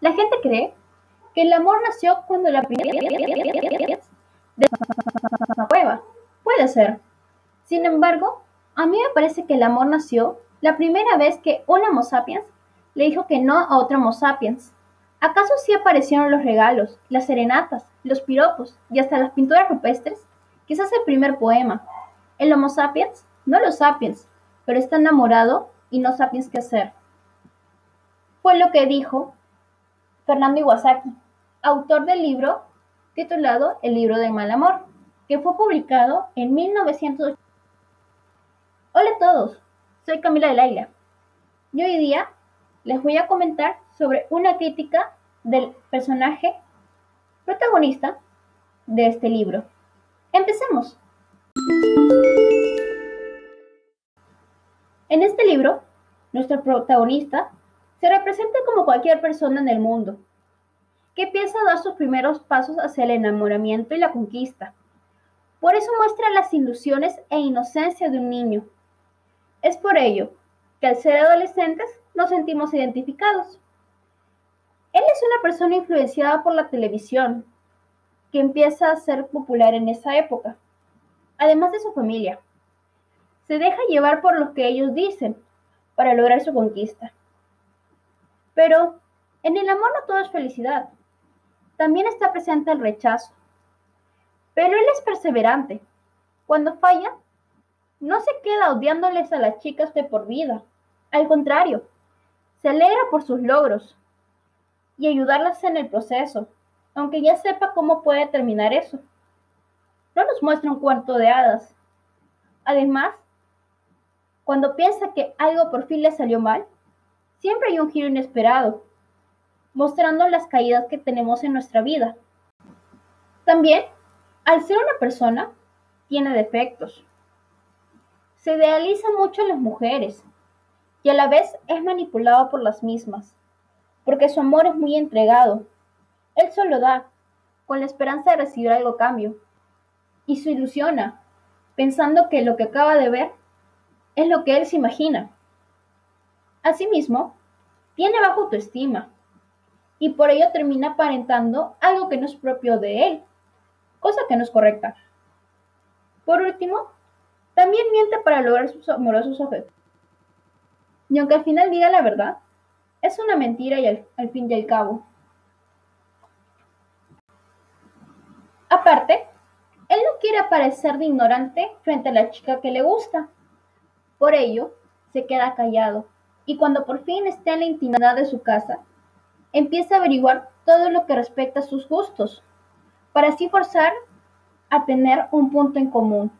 La gente cree que el amor nació cuando la primera de la cueva. Puede ser. Sin embargo, a mí me parece que el amor nació la primera vez que un Homo sapiens le dijo que no a otro Homo sapiens. ¿Acaso sí aparecieron los regalos, las serenatas, los piropos y hasta las pinturas rupestres? Quizás el primer poema. El Homo sapiens, no los sapiens, pero está enamorado y no sapiens qué hacer. Fue lo que dijo Fernando Iwasaki, autor del libro titulado El libro del mal amor, que fue publicado en 1980. Hola a todos, soy Camila de Laila y hoy día les voy a comentar sobre una crítica del personaje protagonista de este libro. Empecemos. En este libro, nuestro protagonista se representa como cualquier persona en el mundo, que piensa dar sus primeros pasos hacia el enamoramiento y la conquista. Por eso muestra las ilusiones e inocencia de un niño. Es por ello que al ser adolescentes nos sentimos identificados. Él es una persona influenciada por la televisión, que empieza a ser popular en esa época, además de su familia. Se deja llevar por lo que ellos dicen para lograr su conquista. Pero en el amor no todo es felicidad. También está presente el rechazo. Pero él es perseverante. Cuando falla, no se queda odiándoles a las chicas de por vida. Al contrario, se alegra por sus logros y ayudarlas en el proceso, aunque ya sepa cómo puede terminar eso. No nos muestra un cuarto de hadas. Además, cuando piensa que algo por fin le salió mal, siempre hay un giro inesperado, mostrando las caídas que tenemos en nuestra vida. También, al ser una persona, tiene defectos. Se idealiza mucho a las mujeres y a la vez es manipulado por las mismas, porque su amor es muy entregado. Él solo da, con la esperanza de recibir algo a cambio, y se ilusiona, pensando que lo que acaba de ver es lo que él se imagina. Asimismo, tiene baja autoestima y por ello termina aparentando algo que no es propio de él, cosa que no es correcta. Por último, también miente para lograr sus amorosos objetivos. Y aunque al final diga la verdad, es una mentira y al, al fin y al cabo. Aparte, él no quiere parecer de ignorante frente a la chica que le gusta. Por ello, se queda callado y cuando por fin esté en la intimidad de su casa, empieza a averiguar todo lo que respecta a sus gustos, para así forzar a tener un punto en común.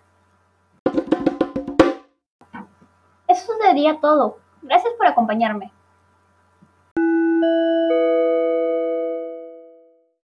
Eso sería todo. Gracias por acompañarme.